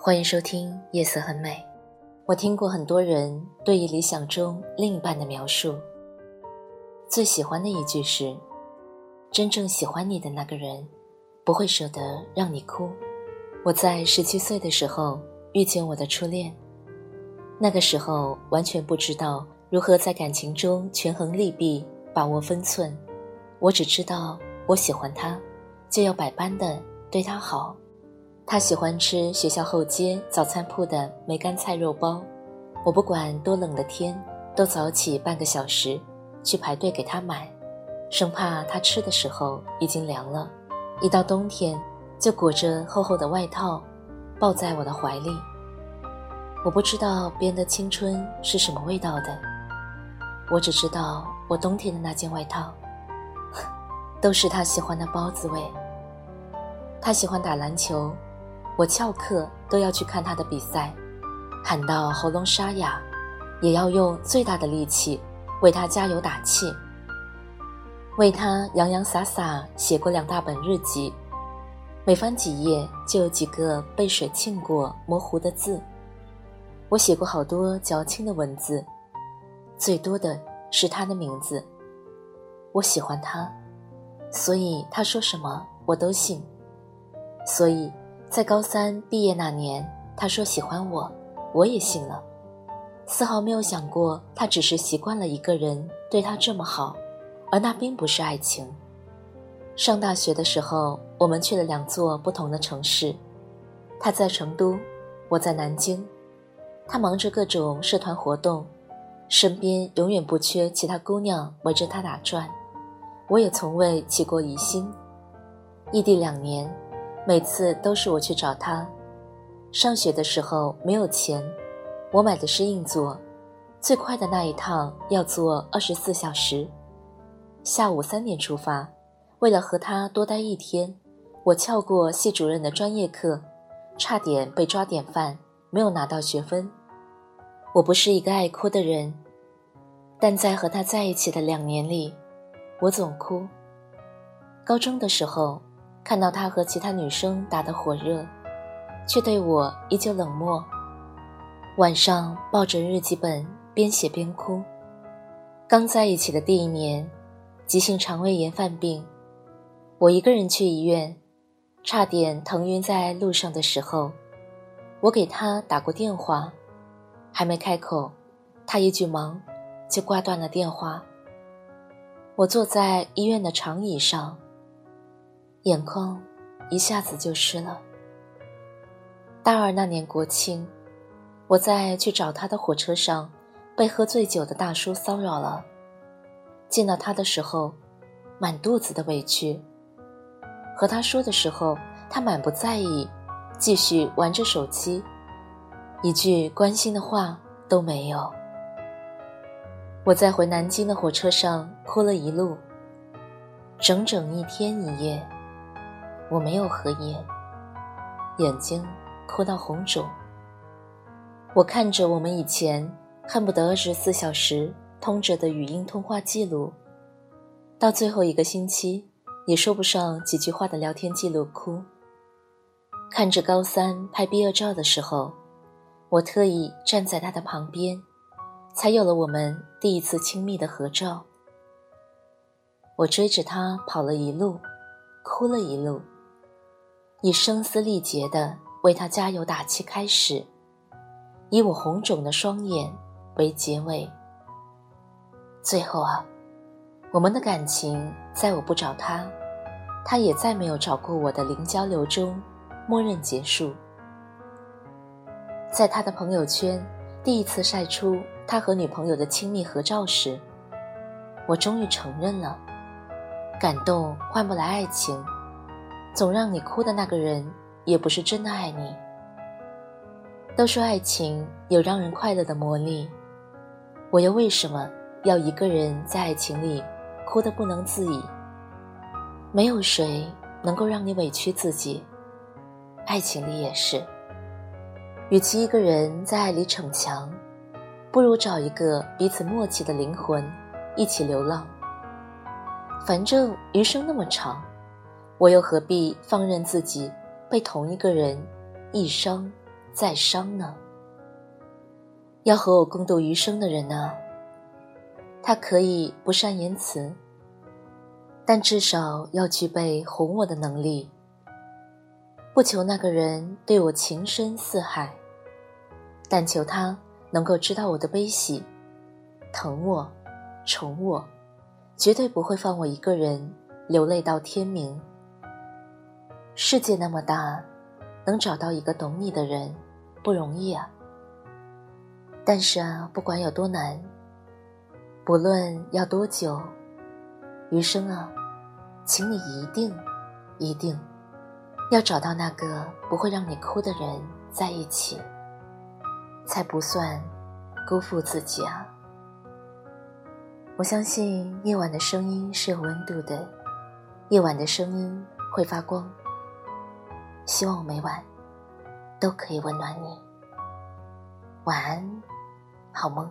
欢迎收听《夜色很美》。我听过很多人对于理想中另一半的描述，最喜欢的一句是：“真正喜欢你的那个人，不会舍得让你哭。”我在十七岁的时候遇见我的初恋，那个时候完全不知道如何在感情中权衡利弊、把握分寸。我只知道我喜欢他，就要百般的对他好。他喜欢吃学校后街早餐铺的梅干菜肉包，我不管多冷的天，都早起半个小时去排队给他买，生怕他吃的时候已经凉了。一到冬天，就裹着厚厚的外套，抱在我的怀里。我不知道别人的青春是什么味道的，我只知道我冬天的那件外套，都是他喜欢的包子味。他喜欢打篮球。我翘课都要去看他的比赛，喊到喉咙沙哑，也要用最大的力气为他加油打气。为他洋洋洒洒写过两大本日记，每翻几页就有几个被水浸过模糊的字。我写过好多矫情的文字，最多的是他的名字。我喜欢他，所以他说什么我都信，所以。在高三毕业那年，他说喜欢我，我也信了，丝毫没有想过他只是习惯了一个人对他这么好，而那并不是爱情。上大学的时候，我们去了两座不同的城市，他在成都，我在南京，他忙着各种社团活动，身边永远不缺其他姑娘围着他打转，我也从未起过疑心。异地两年。每次都是我去找他。上学的时候没有钱，我买的是硬座，最快的那一趟要坐二十四小时。下午三点出发，为了和他多待一天，我翘过系主任的专业课，差点被抓典范，没有拿到学分。我不是一个爱哭的人，但在和他在一起的两年里，我总哭。高中的时候。看到他和其他女生打得火热，却对我依旧冷漠。晚上抱着日记本边写边哭。刚在一起的第一年，急性肠胃炎犯病，我一个人去医院，差点疼晕在路上的时候，我给他打过电话，还没开口，他一句忙就挂断了电话。我坐在医院的长椅上。眼眶一下子就湿了。大二那年国庆，我在去找他的火车上，被喝醉酒的大叔骚扰了。见到他的时候，满肚子的委屈。和他说的时候，他满不在意，继续玩着手机，一句关心的话都没有。我在回南京的火车上哭了一路，整整一天一夜。我没有合眼，眼睛哭到红肿。我看着我们以前恨不得二十四小时通着的语音通话记录，到最后一个星期也说不上几句话的聊天记录哭。看着高三拍毕业照的时候，我特意站在他的旁边，才有了我们第一次亲密的合照。我追着他跑了一路，哭了一路。以声嘶力竭的为他加油打气开始，以我红肿的双眼为结尾。最后啊，我们的感情在我不找他，他也再没有找过我的零交流中，默认结束。在他的朋友圈第一次晒出他和女朋友的亲密合照时，我终于承认了，感动换不来爱情。总让你哭的那个人，也不是真的爱你。都说爱情有让人快乐的魔力，我又为什么要一个人在爱情里哭得不能自已？没有谁能够让你委屈自己，爱情里也是。与其一个人在爱里逞强，不如找一个彼此默契的灵魂，一起流浪。反正余生那么长，我又何必放任自己被同一个人一伤？再伤呢？要和我共度余生的人呢？他可以不善言辞，但至少要具备哄我的能力。不求那个人对我情深似海，但求他能够知道我的悲喜，疼我，宠我，绝对不会放我一个人流泪到天明。世界那么大，能找到一个懂你的人。不容易啊！但是啊，不管有多难，不论要多久，余生啊，请你一定、一定要找到那个不会让你哭的人在一起，才不算辜负自己啊！我相信夜晚的声音是有温度的，夜晚的声音会发光。希望每晚。都可以温暖你。晚安，好梦。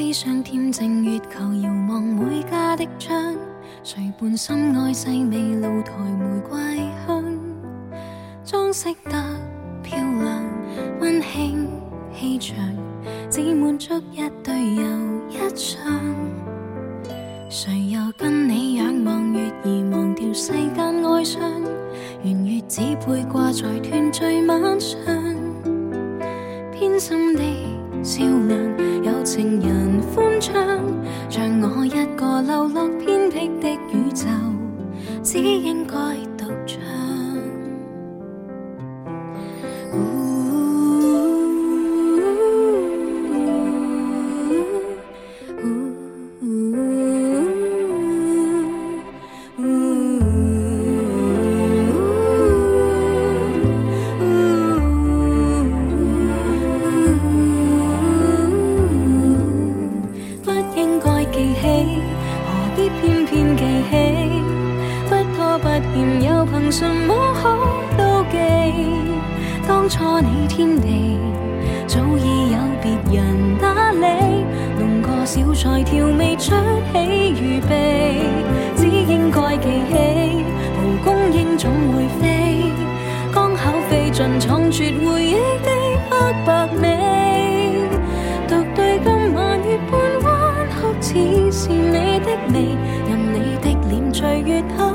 飞上恬静月球，遥望每家的窗，谁伴心爱细味露台玫瑰香，装饰得漂亮，温馨气场，只满足一对又一双。谁又跟你仰望月儿，忘掉世间哀伤，圆月只配挂在团聚晚上，偏心的照亮。情人欢唱，像我一个流落偏僻的宇宙，只应该小菜调味出喜预备，只应该记起，蒲公英总会飞，刚巧飞进藏绝回忆的黑白美，独对今晚月半弯恰，似是你的眉，任你的脸随月黑。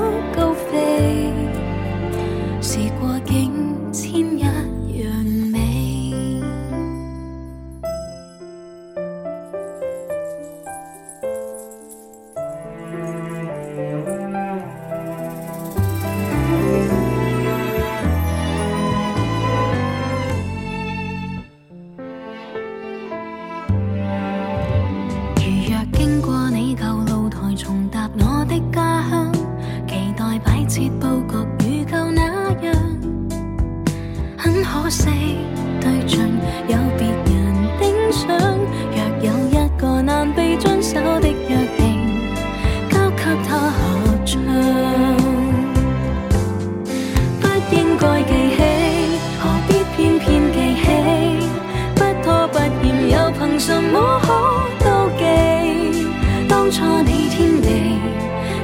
不合唱不应该记起何必偏偏记起不拖不延又凭什么好妒忌当初你天地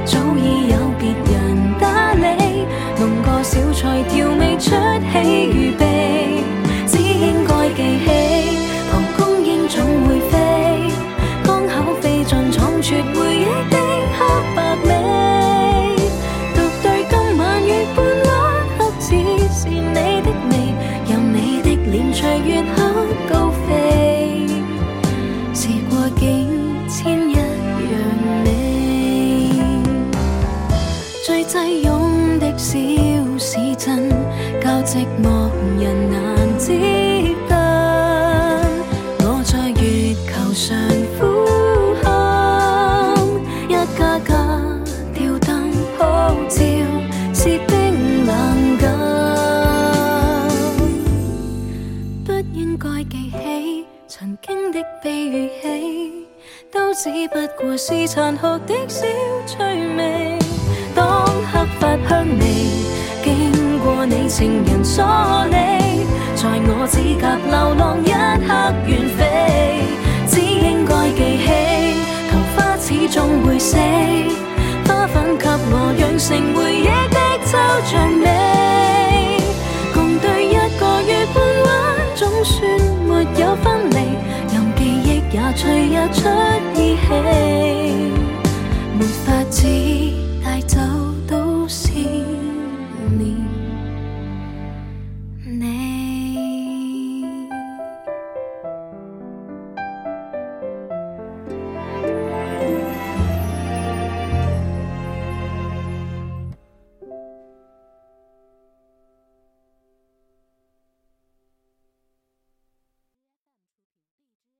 早已有别人打理弄个小菜调味出喜与悲挤拥的小市镇教寂寞人难接近我在月球上呼喊一家家吊灯普照是冰冷感不应该记起曾经的悲與喜都只不过是残酷的小趣味。香味经过你情人梳理，在我指甲流浪一刻远飞，只应该记起桃花始终会死，花粉给我养成回忆的抽象美，共对一个月半晚，总算没有分离，任记忆也随日出依稀，